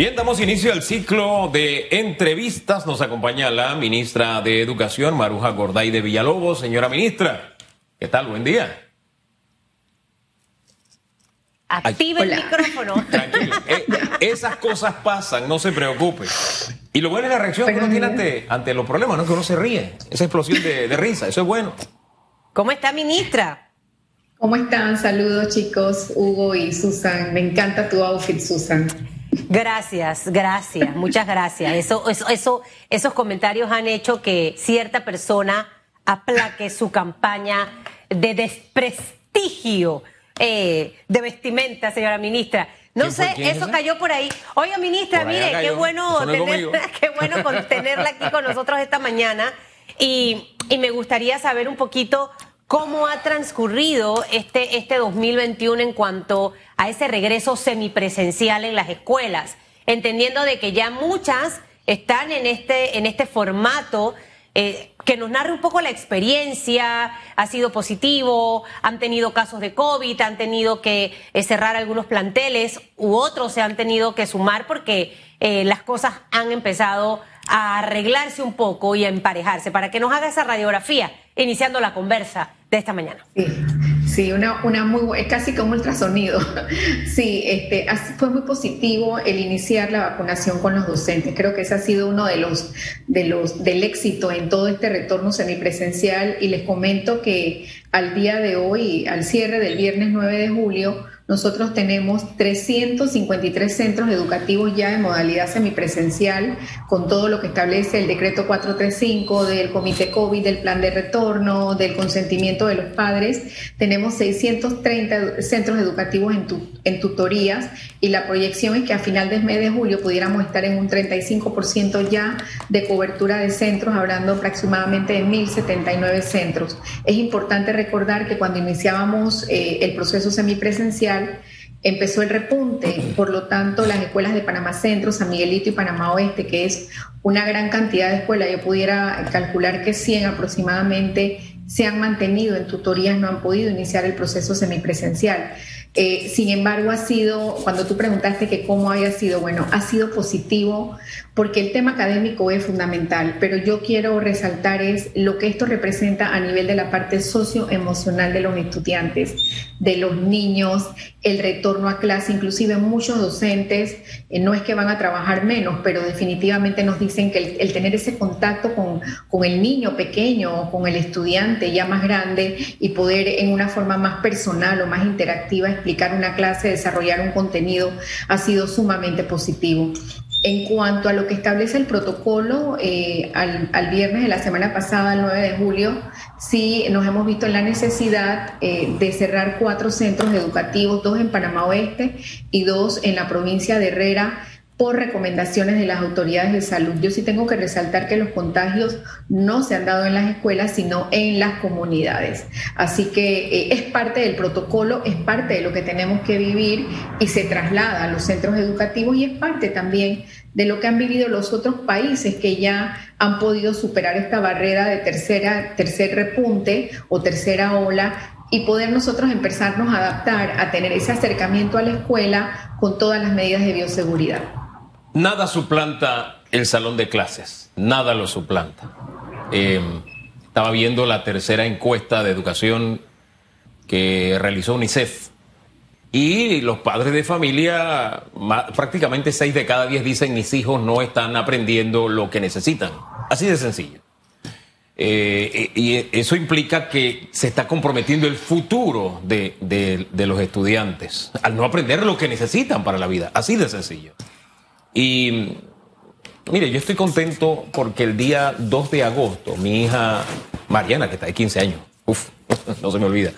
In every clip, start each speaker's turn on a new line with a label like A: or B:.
A: Bien, damos inicio al ciclo de entrevistas. Nos acompaña la ministra de Educación, Maruja Gorday de Villalobos. Señora ministra, ¿qué tal? Buen día.
B: Activa el micrófono.
A: Tranquilo. Eh, esas cosas pasan, no se preocupe. Y lo bueno es la reacción que uno tiene ante, los problemas, ¿no? Que uno se ríe. Esa explosión de, de risa, eso es bueno.
B: ¿Cómo está, ministra?
C: ¿Cómo están? Saludos, chicos, Hugo y Susan. Me encanta tu outfit, Susan.
B: Gracias, gracias, muchas gracias. Eso, eso, eso, esos comentarios han hecho que cierta persona aplaque su campaña de desprestigio eh, de vestimenta, señora ministra. No sé, eso cayó por ahí. Oiga, ministra, mire, qué bueno, tenerla, qué bueno tenerla aquí con nosotros esta mañana. Y, y, me gustaría saber un poquito cómo ha transcurrido este, este 2021 en cuanto a ese regreso semipresencial en las escuelas, entendiendo de que ya muchas están en este, en este formato eh, que nos narre un poco la experiencia, ha sido positivo, han tenido casos de COVID, han tenido que eh, cerrar algunos planteles u otros se han tenido que sumar porque eh, las cosas han empezado a arreglarse un poco y a emparejarse, para que nos haga esa radiografía, iniciando la conversa de esta mañana.
C: Sí, sí una, una muy es casi como ultrasonido. Sí, este, fue muy positivo el iniciar la vacunación con los docentes. Creo que ese ha sido uno de los, de los del éxito en todo este retorno semipresencial y les comento que al día de hoy, al cierre del viernes 9 de julio, nosotros tenemos 353 centros educativos ya en modalidad semipresencial, con todo lo que establece el decreto 435 del Comité COVID, del plan de retorno, del consentimiento de los padres. Tenemos 630 centros educativos en, en tutorías y la proyección es que a final del mes de julio pudiéramos estar en un 35% ya de cobertura de centros, hablando aproximadamente de 1.079 centros. Es importante recordar que cuando iniciábamos eh, el proceso semipresencial, empezó el repunte, por lo tanto las escuelas de Panamá Centro, San Miguelito y Panamá Oeste, que es una gran cantidad de escuelas, yo pudiera calcular que 100 aproximadamente se han mantenido en tutorías, no han podido iniciar el proceso semipresencial. Eh, sin embargo, ha sido, cuando tú preguntaste que cómo haya sido, bueno, ha sido positivo porque el tema académico es fundamental, pero yo quiero resaltar es lo que esto representa a nivel de la parte socioemocional de los estudiantes, de los niños, el retorno a clase, inclusive muchos docentes, eh, no es que van a trabajar menos, pero definitivamente nos dicen que el, tener ese contacto con, con el niño pequeño, con el estudiante ya más grande y poder en una forma más personal o más interactiva explicar una clase, desarrollar un contenido, ha sido sumamente positivo. En cuanto a lo que establece el protocolo, eh, al, viernes de la semana pasada, el 9 de julio, sí nos hemos visto en la necesidad eh, de cerrar cuatro centros educativos, dos en Panamá Oeste y dos en la provincia de Herrera, por recomendaciones de las autoridades de salud. Yo sí tengo que resaltar que los contagios no se han dado en las escuelas, sino en las comunidades. Así que eh, es parte del protocolo, es parte de lo que tenemos que vivir y se traslada a los centros educativos y es parte también de lo que han vivido los otros países que ya han podido superar esta barrera de tercera, tercer repunte o tercera ola y poder nosotros empezarnos a adaptar, a tener ese acercamiento a la escuela con todas las medidas de bioseguridad.
A: Nada suplanta el salón de clases, nada lo suplanta. Em, estaba viendo la tercera encuesta de educación que realizó UNICEF y los padres de familia, prácticamente seis de cada diez dicen mis hijos no están aprendiendo lo que necesitan. Así de sencillo. Eh, y eso implica que se está comprometiendo el futuro de, de los estudiantes al no aprender lo que necesitan para la vida. Así de sencillo. Y mire, yo estoy contento porque el día 2 de agosto, mi hija Mariana, que está de 15 años, uff, no se me olvida,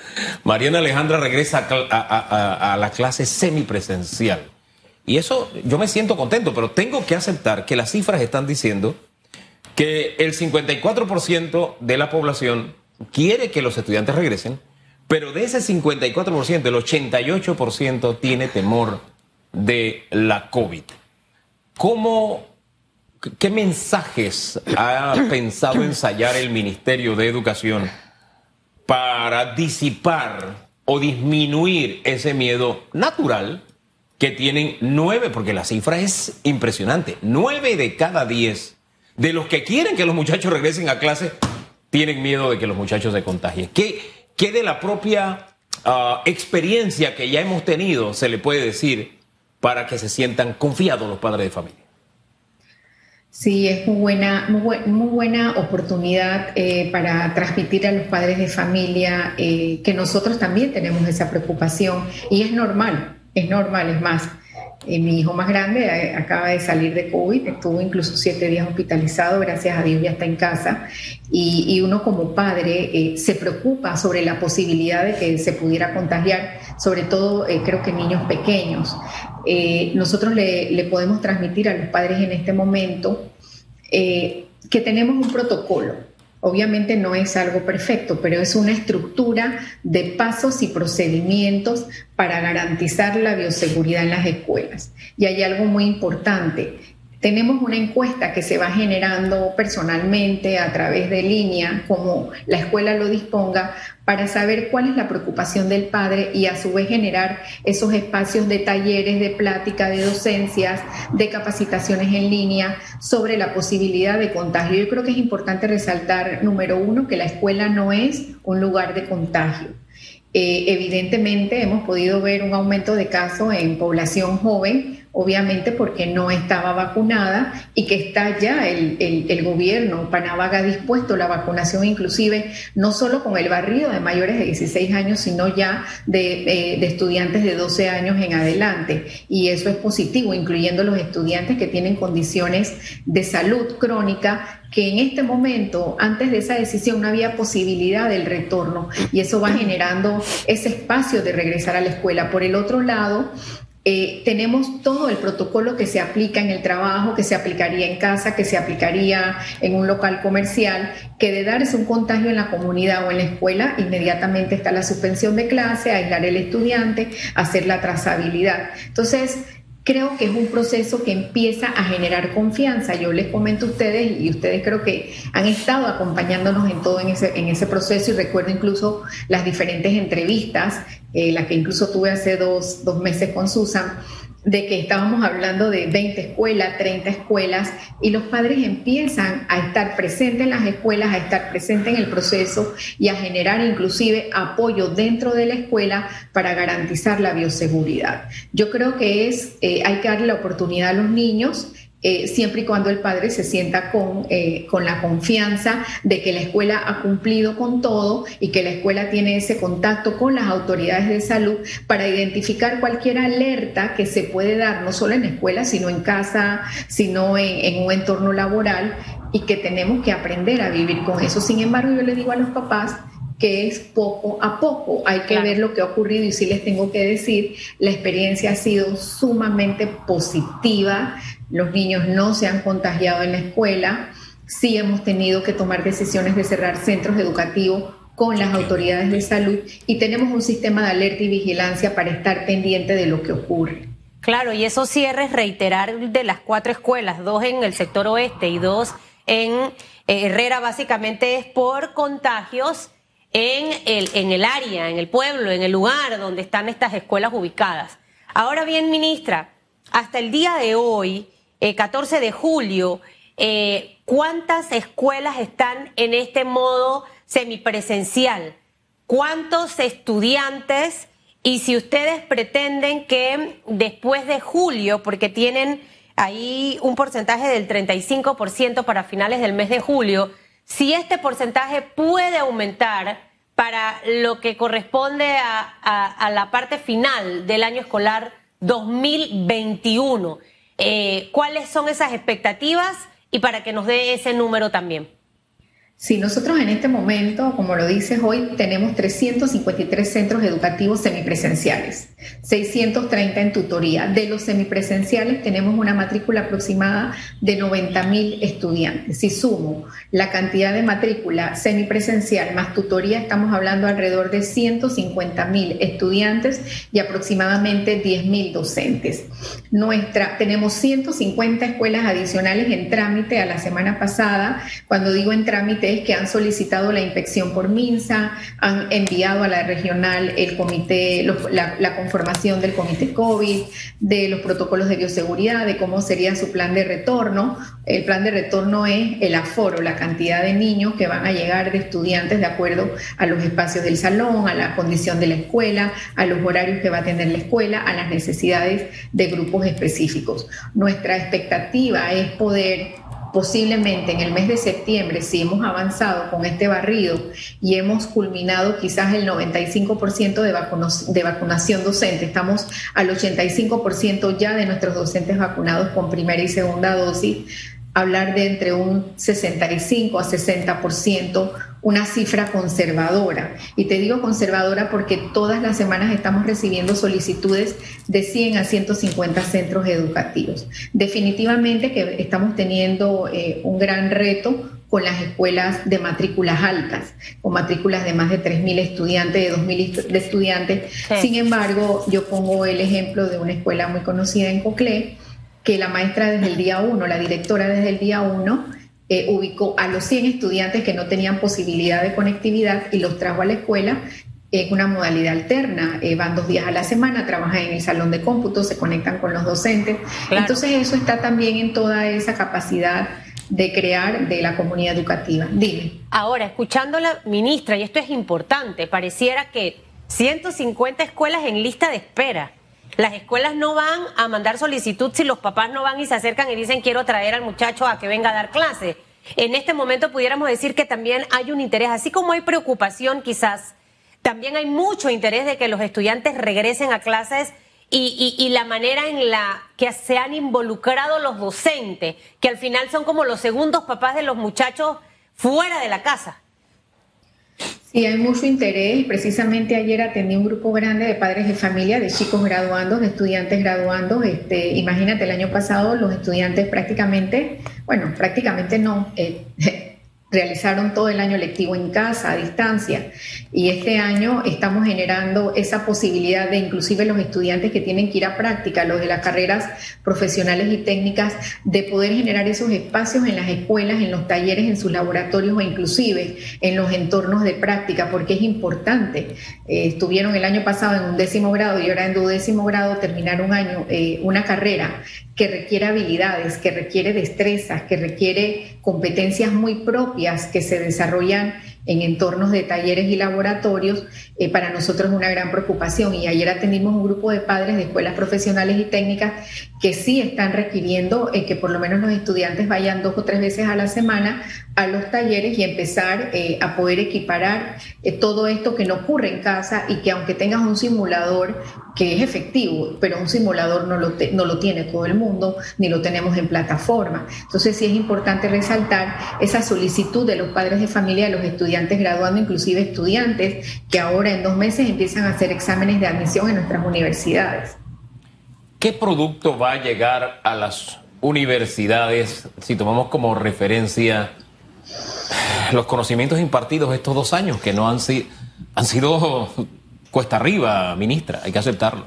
A: Mariana Alejandra regresa a, la clase semipresencial. Y eso yo me siento contento, pero tengo que aceptar que las cifras están diciendo que el 54% de la población quiere que los estudiantes regresen, pero de ese 54%, el 88% tiene temor de la COVID. ¿Cómo, qué mensajes ha pensado ensayar el Ministerio de Educación para disipar o disminuir ese miedo natural que tienen nueve, porque la cifra es impresionante, nueve de cada diez de los que quieren que los muchachos regresen a clase tienen miedo de que los muchachos se contagien. ¿Qué, qué de la propia ah, experiencia que ya hemos tenido se le puede decir para que se sientan confiados los padres de familia?
C: Sí, es muy buena, muy, buena oportunidad eh, para transmitir a los padres de familia eh, que nosotros también tenemos esa preocupación y es normal, es normal, es más. Eh, mi hijo más grande acaba de salir de COVID, estuvo incluso siete días hospitalizado, gracias a Dios ya está en casa, y, uno como padre se preocupa sobre la posibilidad de que se pudiera contagiar, sobre todo creo que niños pequeños. Eh, nosotros le, podemos transmitir a los padres en este momento eh, que tenemos un protocolo. Obviamente no es algo perfecto, pero es una estructura de pasos y procedimientos para garantizar la bioseguridad en las escuelas. Y hay algo muy importante, tenemos una encuesta que se va generando personalmente a través de línea, como la escuela lo disponga, para saber cuál es la preocupación del padre y a su vez generar esos espacios de talleres, de plática, de docencias, de capacitaciones en línea sobre la posibilidad de contagio. Yo creo que es importante resaltar, número uno, que la escuela no es un lugar de contagio. Eh, evidentemente hemos podido ver un aumento de casos en población joven, obviamente porque no estaba vacunada y que está ya el, el, gobierno Panavaga dispuesto la vacunación inclusive no solo con el barrio de mayores de 16 años, sino ya de, de, estudiantes de 12 años en adelante. Y eso es positivo, incluyendo los estudiantes que tienen condiciones de salud crónica que en este momento, antes de esa decisión, no había posibilidad del retorno y eso va generando ese espacio de regresar a la escuela. Por el otro lado, eh, tenemos todo el protocolo que se aplica en el trabajo, que se aplicaría en casa, que se aplicaría en un local comercial, que de darse un contagio en la comunidad o en la escuela, inmediatamente está la suspensión de clase, aislar al estudiante, hacer la trazabilidad. Entonces, creo que es un proceso que empieza a generar confianza. Yo les comento a ustedes y ustedes creo que han estado acompañándonos en todo en ese, en ese proceso y recuerdo incluso las diferentes entrevistas, eh, la que incluso tuve hace dos, dos meses con Susan de que estábamos hablando de 20 escuelas, 30 escuelas, y los padres empiezan a estar presentes en las escuelas, a estar presentes en el proceso y a generar inclusive apoyo dentro de la escuela para garantizar la bioseguridad. Yo creo que es, eh, hay que darle la oportunidad a los niños eh, siempre y cuando el padre se sienta con, eh, con la confianza de que la escuela ha cumplido con todo y que la escuela tiene ese contacto con las autoridades de salud para identificar cualquier alerta que se puede dar, no solo en la escuela, sino en casa, sino en, en un entorno laboral y que tenemos que aprender a vivir con eso. Sin embargo, yo le digo a los papás, que es poco a poco. Hay que ver lo que ha ocurrido y sí les tengo que decir, la experiencia ha sido sumamente positiva. Los niños no se han contagiado en la escuela. Sí hemos tenido que tomar decisiones de cerrar centros educativos con las autoridades de salud y tenemos un sistema de alerta y vigilancia para estar pendiente de lo que ocurre.
B: Claro, y esos cierres, reiterar de las cuatro escuelas, dos en el sector oeste y dos en eh, Herrera, básicamente es por contagios en el, en el área, en el pueblo, en el lugar donde están estas escuelas ubicadas. Ahora bien, ministra, hasta el día de hoy, 14 eh, de julio, eh, ¿cuántas escuelas están en este modo semipresencial? ¿Cuántos estudiantes? Y si ustedes pretenden que después de julio, porque tienen ahí un porcentaje del 35% para finales del mes de julio, si este porcentaje puede aumentar para lo que corresponde a, la parte final del año escolar 2021. Eh, ¿Cuáles son esas expectativas y para que nos dé ese número también?
C: Sí, nosotros en este momento, como lo dices hoy, tenemos 353 centros educativos semipresenciales, 630 en tutoría. De los semipresenciales tenemos una matrícula aproximada de 90 mil estudiantes. Si sumo la cantidad de matrícula semipresencial más tutoría, estamos hablando alrededor de 150 mil estudiantes y aproximadamente 10 mil docentes. Nuestra, tenemos 150 escuelas adicionales en trámite a la semana pasada. Cuando digo en trámite, que han solicitado la inspección por MINSA, han enviado a la regional el comité, la, información del comité COVID, de los protocolos de bioseguridad, de cómo sería su plan de retorno. El plan de retorno es el aforo, la cantidad de niños que van a llegar de estudiantes de acuerdo a los espacios del salón, a la condición de la escuela, a los horarios que va a tener la escuela, a las necesidades de grupos específicos. Nuestra expectativa es poder posiblemente en el mes de septiembre, si hemos avanzado con este barrido y hemos culminado quizás el 95% de, de vacunación docente, estamos al 85% ya de nuestros docentes vacunados con primera y segunda dosis, hablar de entre un 65 a 60%, una cifra conservadora. Y te digo conservadora porque todas las semanas estamos recibiendo solicitudes de 100 a 150 centros educativos. Definitivamente que estamos teniendo eh, un gran reto con las escuelas de matrículas altas, con matrículas de más de 3.000 estudiantes, de 2.000 estudiantes. Sin embargo, yo pongo el ejemplo de una escuela muy conocida en Coclé, que la maestra desde el día uno, la directora desde el día uno, eh, ubicó a los 100 estudiantes que no tenían posibilidad de conectividad y los trajo a la escuela en una modalidad alterna. Eh, van dos días a la semana, trabajan en el salón de cómputo, se conectan con los docentes. Entonces eso está también en toda esa capacidad de crear de la comunidad educativa. Dime.
B: Ahora, escuchando la ministra, y esto es importante, pareciera que 150 escuelas en lista de espera. Las escuelas no van a mandar solicitud si los papás no van y se acercan y dicen quiero traer al muchacho a que venga a dar clase. En este momento pudiéramos decir que también hay un interés, así como hay preocupación quizás, también hay mucho interés de que los estudiantes regresen a clases y, y, la manera en la que se han involucrado los docentes, que al final son como los segundos papás de los muchachos fuera de la casa.
C: Sí, hay mucho interés. Precisamente ayer atendí un grupo grande de padres de familia, de chicos graduandos, de estudiantes graduandos. Este, imagínate, el año pasado los estudiantes prácticamente, bueno, prácticamente no, eh, realizaron todo el año lectivo en casa, a distancia, y este año estamos generando esa posibilidad de inclusive los estudiantes que tienen que ir a práctica, los de las carreras profesionales y técnicas, de poder generar esos espacios en las escuelas, en los talleres, en sus laboratorios o inclusive en los entornos de práctica, porque es importante. Eh, estuvieron el año pasado en un décimo grado y ahora en duodécimo grado terminar un año, eh, una carrera que requiere habilidades, que requiere destrezas, que requiere competencias muy que se desarrollan en entornos de talleres y laboratorios, eh, para nosotros es una gran preocupación. Y ayer atendimos un grupo de padres de escuelas profesionales y técnicas que sí están requiriendo eh, que por lo menos los estudiantes vayan dos o tres veces a la semana a los talleres y empezar eh, a poder equiparar todo esto que no ocurre en casa y que aunque tengas un simulador que es efectivo, pero un simulador no lo, no lo tiene todo el mundo, ni lo tenemos en plataforma. Entonces sí es importante resaltar esa solicitud de los padres de familia, de los estudiantes graduando, inclusive estudiantes que ahora en dos meses empiezan a hacer exámenes de admisión en nuestras universidades.
A: ¿Qué producto va a llegar a las universidades si tomamos como referencia los conocimientos impartidos estos dos años que no han, han sido cuesta arriba, ministra, hay que aceptarlo.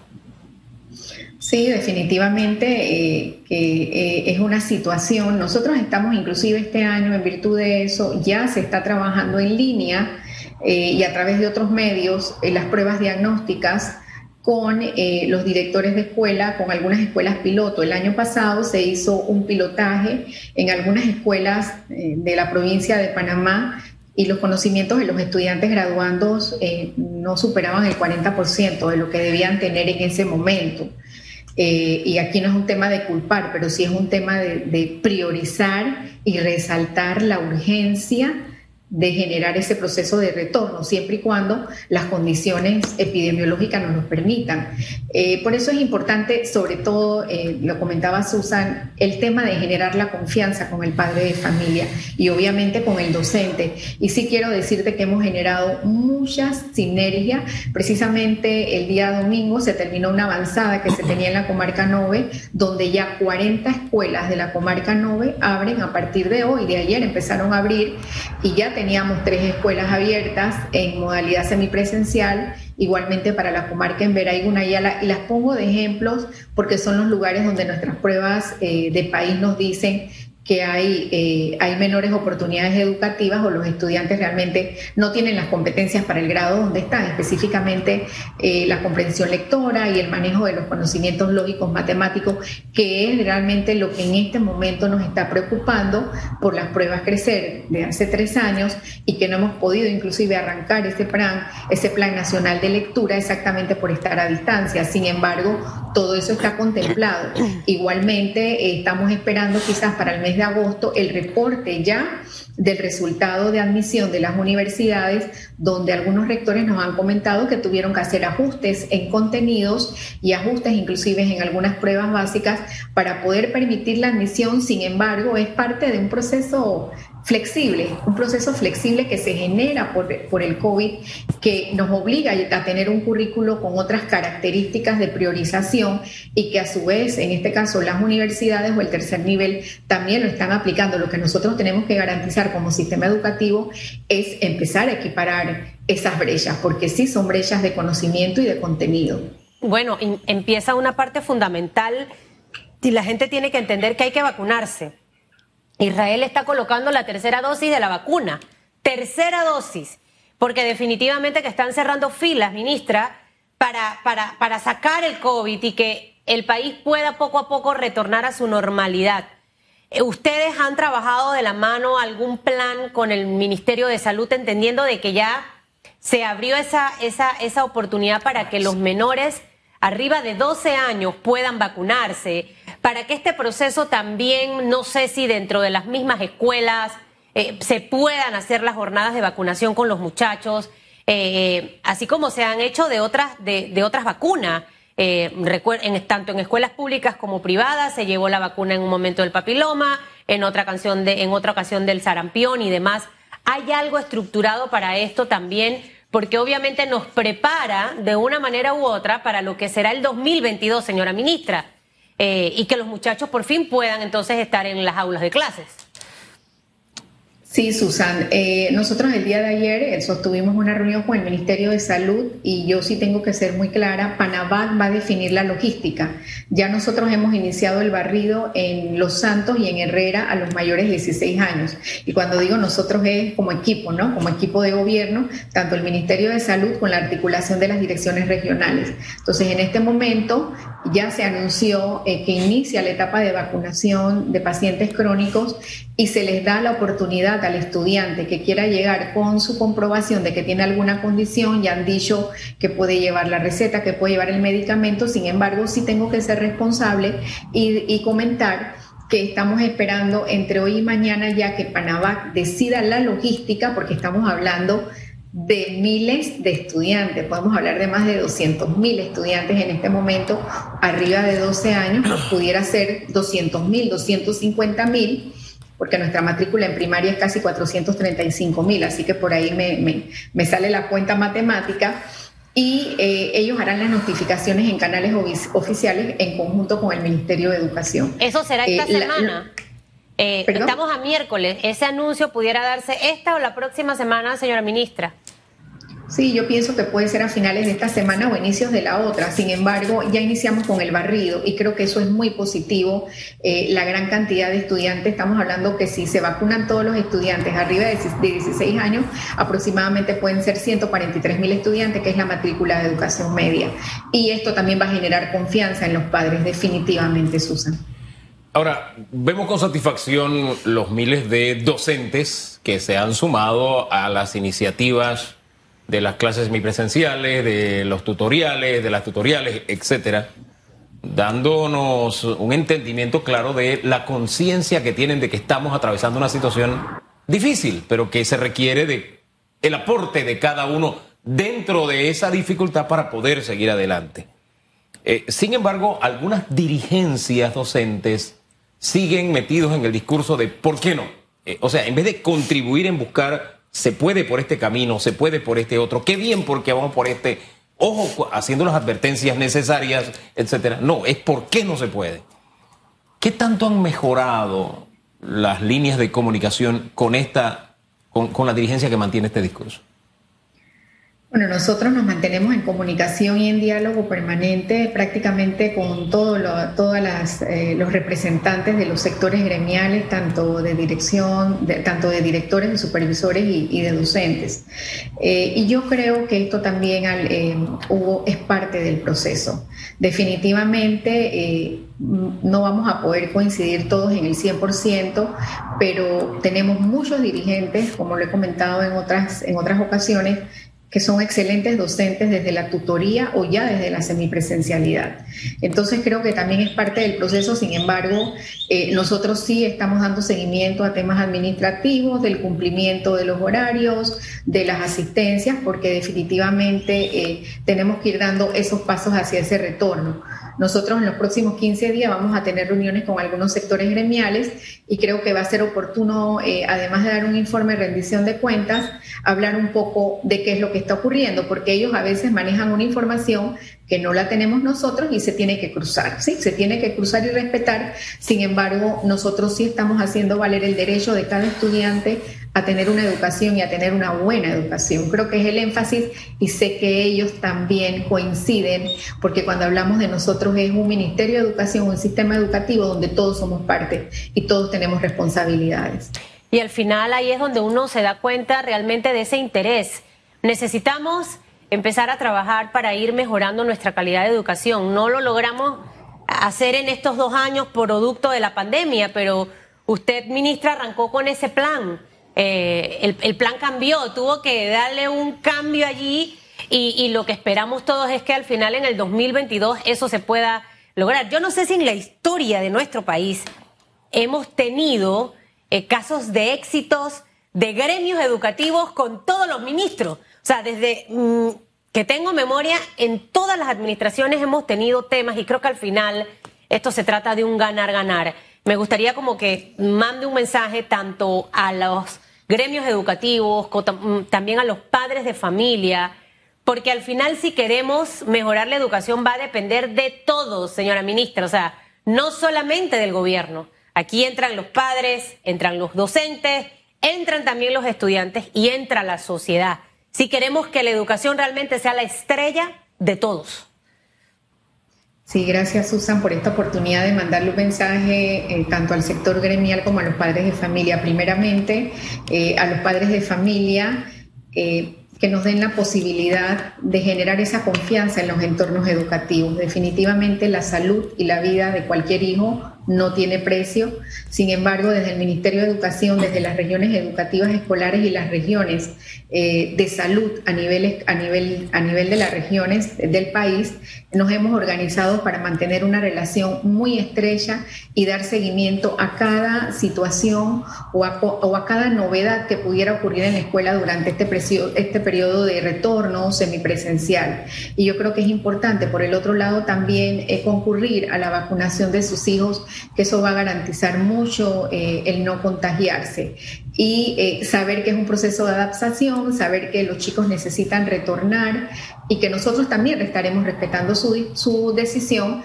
C: Sí, definitivamente eh, que eh, es una situación. Nosotros estamos inclusive este año, en virtud de eso, ya se está trabajando en línea eh, y a través de otros medios las pruebas diagnósticas con los directores de escuela, con algunas escuelas piloto. El año pasado se hizo un pilotaje en algunas escuelas de la provincia de Panamá y los conocimientos de los estudiantes graduandos no superaban el 40% de lo que debían tener en ese momento. Eh, y aquí no es un tema de culpar, pero sí es un tema de priorizar y resaltar la urgencia de generar ese proceso de retorno, siempre y cuando las condiciones epidemiológicas nos lo permitan. Eh, por eso es importante, sobre todo, eh, lo comentaba Susan, el tema de generar la confianza con el padre de familia y obviamente con el docente. Y sí quiero decirte que hemos generado muchas sinergias. Precisamente el día domingo se terminó una avanzada que se tenía en la comarca 9, donde ya 40 escuelas de la comarca 9 abren a partir de hoy, de ayer empezaron a abrir y ya teníamos tres escuelas abiertas en modalidad semipresencial, igualmente para la comarca en Vera y Gunayala, y las pongo de ejemplos porque son los lugares donde nuestras pruebas eh, de país nos dicen que hay, eh, hay menores oportunidades educativas o los estudiantes realmente no tienen las competencias para el grado donde están, específicamente eh, la comprensión lectora y el manejo de los conocimientos lógicos matemáticos, que es realmente lo que en este momento nos está preocupando por las pruebas crecer de hace tres años y que no hemos podido inclusive arrancar ese plan, ese plan nacional de lectura exactamente por estar a distancia. Sin embargo, todo eso está contemplado. Igualmente, eh, estamos esperando quizás para el mes de agosto el reporte ya del resultado de admisión de las universidades, donde algunos rectores nos han comentado que tuvieron que hacer ajustes en contenidos y ajustes inclusive en algunas pruebas básicas para poder permitir la admisión. Sin embargo, es parte de un proceso flexible, un proceso flexible que se genera por, por, el COVID, que nos obliga a tener un currículo con otras características de priorización y que a su vez, en este caso, las universidades o el tercer nivel también lo están aplicando. Lo que nosotros tenemos que garantizar como sistema educativo es empezar a equiparar esas brechas, porque sí son brechas de conocimiento y de contenido.
B: Bueno, empieza una parte fundamental y la gente tiene que entender que hay que vacunarse Israel está colocando la tercera dosis de la vacuna. Tercera dosis. Porque definitivamente que están cerrando filas, ministra, para, para, para sacar el COVID y que el país pueda poco a poco retornar a su normalidad. Eh, ¿Ustedes han trabajado de la mano algún plan con el Ministerio de Salud entendiendo de que ya se abrió esa, esa, esa oportunidad para que los menores arriba de 12 años puedan vacunarse? Para que este proceso también, no sé si dentro de las mismas escuelas eh, se puedan hacer las jornadas de vacunación con los muchachos, eh, así como se han hecho de otras, de, otras vacunas. Eh, en, tanto en escuelas públicas como privadas se llevó la vacuna en un momento del papiloma, en otra, canción de, en otra ocasión del sarampión y demás. ¿Hay algo estructurado para esto también? Porque obviamente nos prepara de una manera u otra para lo que será el 2022, señora ministra. Eh, y que los muchachos por fin puedan entonces estar en las aulas de clases.
C: Sí, Susan. Eh, nosotros el día de ayer eh, sostuvimos una reunión con el Ministerio de Salud y yo sí tengo que ser muy clara, Panamá va a definir la logística. Ya nosotros hemos iniciado el barrido en Los Santos y en Herrera a los mayores de 16 años. Y cuando digo nosotros es como equipo, ¿no? Como equipo de gobierno, tanto el Ministerio de Salud con la articulación de las direcciones regionales. Entonces, en este momento ya se anunció eh, que inicia la etapa de vacunación de pacientes crónicos y se les da la oportunidad al estudiante que quiera llegar con su comprobación de que tiene alguna condición, ya han dicho que puede llevar la receta, que puede llevar el medicamento, sin embargo, sí tengo que ser responsable y, comentar que estamos esperando entre hoy y mañana ya que Panamá decida la logística, porque estamos hablando miles de estudiantes, podemos hablar de más de 200 mil estudiantes en este momento, arriba de 12 años, pudiera ser 200 mil, 250 mil porque nuestra matrícula en primaria es casi 435 mil, así que por ahí me, sale la cuenta matemática. Y eh, ellos harán las notificaciones en canales oficiales en conjunto con el Ministerio de Educación.
B: Eso será esta eh, semana. Eh, estamos a miércoles. ¿Ese anuncio pudiera darse esta o la próxima semana, señora ministra?
C: Sí, yo pienso que puede ser a finales de esta semana o inicios de la otra. Sin embargo, ya iniciamos con el barrido y creo que eso es muy positivo. Eh, la gran cantidad de estudiantes, estamos hablando que si se vacunan todos los estudiantes arriba de 16 años, aproximadamente pueden ser 143 mil estudiantes, que es la matrícula de educación media. Y esto también va a generar confianza en los padres, definitivamente, Susan.
A: Ahora, vemos con satisfacción los miles de docentes que se han sumado a las iniciativas de las clases semipresenciales, de los tutoriales, de las tutoriales, etcétera, dándonos un entendimiento claro de la conciencia que tienen de que estamos atravesando una situación difícil, pero que se requiere de el aporte de cada uno dentro de esa dificultad para poder seguir adelante. Eh, sin embargo, algunas dirigencias docentes siguen metidos en el discurso de ¿por qué no? Eh, o sea, en vez de contribuir en buscar se puede por este camino, se puede por este otro, qué bien porque vamos por este, ojo, haciendo las advertencias necesarias, etcétera. No, es por qué no se puede. ¿Qué tanto han mejorado las líneas de comunicación con esta, con, la dirigencia que mantiene este discurso?
C: Bueno, nosotros nos mantenemos en comunicación y en diálogo permanente prácticamente con todos todas eh, los representantes de los sectores gremiales, tanto de dirección, tanto de directores, de supervisores y, de docentes. Eh, y yo creo que esto también eh, hubo, es parte del proceso. Definitivamente no vamos a poder coincidir todos en el 100%, pero tenemos muchos dirigentes, como lo he comentado en otras, en otras ocasiones, que son excelentes docentes desde la tutoría o ya desde la semipresencialidad. Entonces creo que también es parte del proceso, sin embargo, eh, nosotros sí estamos dando seguimiento a temas administrativos, del cumplimiento de los horarios, de las asistencias, porque definitivamente eh, tenemos que ir dando esos pasos hacia ese retorno. Nosotros en los próximos 15 días vamos a tener reuniones con algunos sectores gremiales y creo que va a ser oportuno, eh, además de dar un informe de rendición de cuentas, hablar un poco de qué es lo que está ocurriendo, porque ellos a veces manejan una información que no la tenemos nosotros y se tiene que cruzar, ¿sí? Se tiene que cruzar y respetar. Sin embargo, nosotros sí estamos haciendo valer el derecho de cada estudiante a tener una educación y a tener una buena educación. Creo que es el énfasis y sé que ellos también coinciden, porque cuando hablamos de nosotros es un Ministerio de Educación, un sistema educativo donde todos somos parte y todos tenemos responsabilidades.
B: Y al final ahí es donde uno se da cuenta realmente de ese interés. Necesitamos empezar a trabajar para ir mejorando nuestra calidad de educación. No lo logramos hacer en estos dos años producto de la pandemia, pero usted, ministra, arrancó con ese plan eh, el, plan cambió, tuvo que darle un cambio allí y, lo que esperamos todos es que al final en el 2022 eso se pueda lograr. Yo no sé si en la historia de nuestro país hemos tenido eh, casos de éxitos de gremios educativos con todos los ministros. O sea, desde mm, que tengo memoria, en todas las administraciones hemos tenido temas y creo que al final esto se trata de un ganar-ganar. Me gustaría como que mande un mensaje tanto a los gremios educativos, mm, también a los padres de familia, porque al final si queremos mejorar la educación va a depender de todos, señora ministra, o sea, no solamente del gobierno. Aquí entran los padres, entran los docentes, entran también los estudiantes y entra la sociedad. Si queremos que la educación realmente sea la estrella de todos.
C: Sí, gracias Susan por esta oportunidad de mandarle un mensaje eh, tanto al sector gremial como a los padres de familia. Primeramente, eh, a los padres de familia eh, que nos den la posibilidad de generar esa confianza en los entornos educativos. Definitivamente la salud y la vida de cualquier hijo no tiene precio. Sin embargo, desde el Ministerio de Educación, desde las regiones educativas escolares y las regiones eh, de salud a, niveles, a, nivel, a nivel de las regiones del país, nos hemos organizado para mantener una relación muy estrecha y dar seguimiento a cada situación o a, o a cada novedad que pudiera ocurrir en la escuela durante este, este periodo de retorno semipresencial. Y yo creo que es importante, por el otro lado, también eh, concurrir a la vacunación de sus hijos que eso va a garantizar mucho eh, el no contagiarse. Y eh, saber que es un proceso de adaptación, saber que los chicos necesitan retornar y que nosotros también estaremos respetando su, su decisión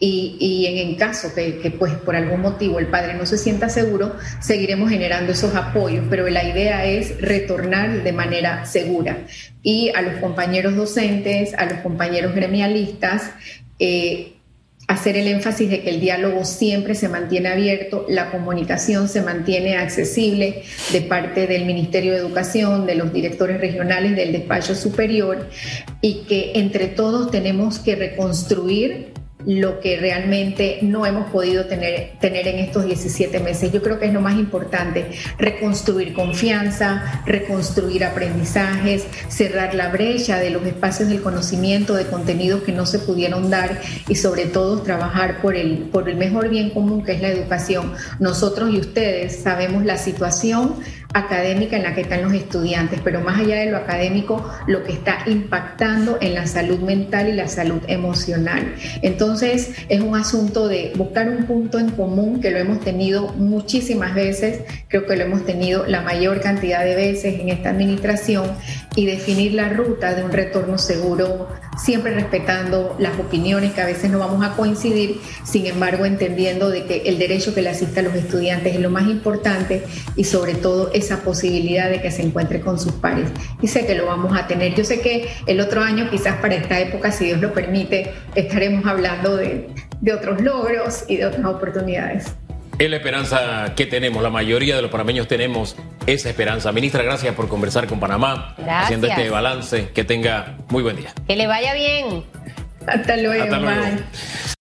C: y, y, en, caso que, que, pues por algún motivo el padre no se sienta seguro, seguiremos generando esos apoyos, pero la idea es retornar de manera segura. Y a los compañeros docentes, a los compañeros gremialistas, eh, hacer el énfasis de que el diálogo siempre se mantiene abierto, la comunicación se mantiene accesible de parte del Ministerio de Educación, de los directores regionales del despacho superior y que entre todos tenemos que reconstruir lo que realmente no hemos podido tener, tener en estos 17 meses. Yo creo que es lo más importante, reconstruir confianza, reconstruir aprendizajes, cerrar la brecha de los espacios del conocimiento, de contenidos que no se pudieron dar y sobre todo trabajar por el, por el mejor bien común que es la educación. Nosotros y ustedes sabemos la situación académica en la que están los estudiantes, pero más allá de lo académico, lo que está impactando en la salud mental y la salud emocional. Entonces, es un asunto de buscar un punto en común que lo hemos tenido muchísimas veces, creo que lo hemos tenido la mayor cantidad de veces en esta administración y definir la ruta de un retorno seguro siempre respetando las opiniones que a veces no vamos a coincidir, sin embargo entendiendo de que el derecho que le asista a los estudiantes es lo más importante y sobre todo esa posibilidad de que se encuentre con sus pares. Y sé que lo vamos a tener. Yo sé que el otro año, quizás para esta época, si Dios lo permite, estaremos hablando de otros logros y de otras oportunidades.
A: Es la esperanza que tenemos, la mayoría de los panameños tenemos esa esperanza. Ministra, gracias por conversar con Panamá, haciendo este balance. Que tenga muy buen día.
B: Que le vaya bien.
C: Hasta luego. Hasta luego.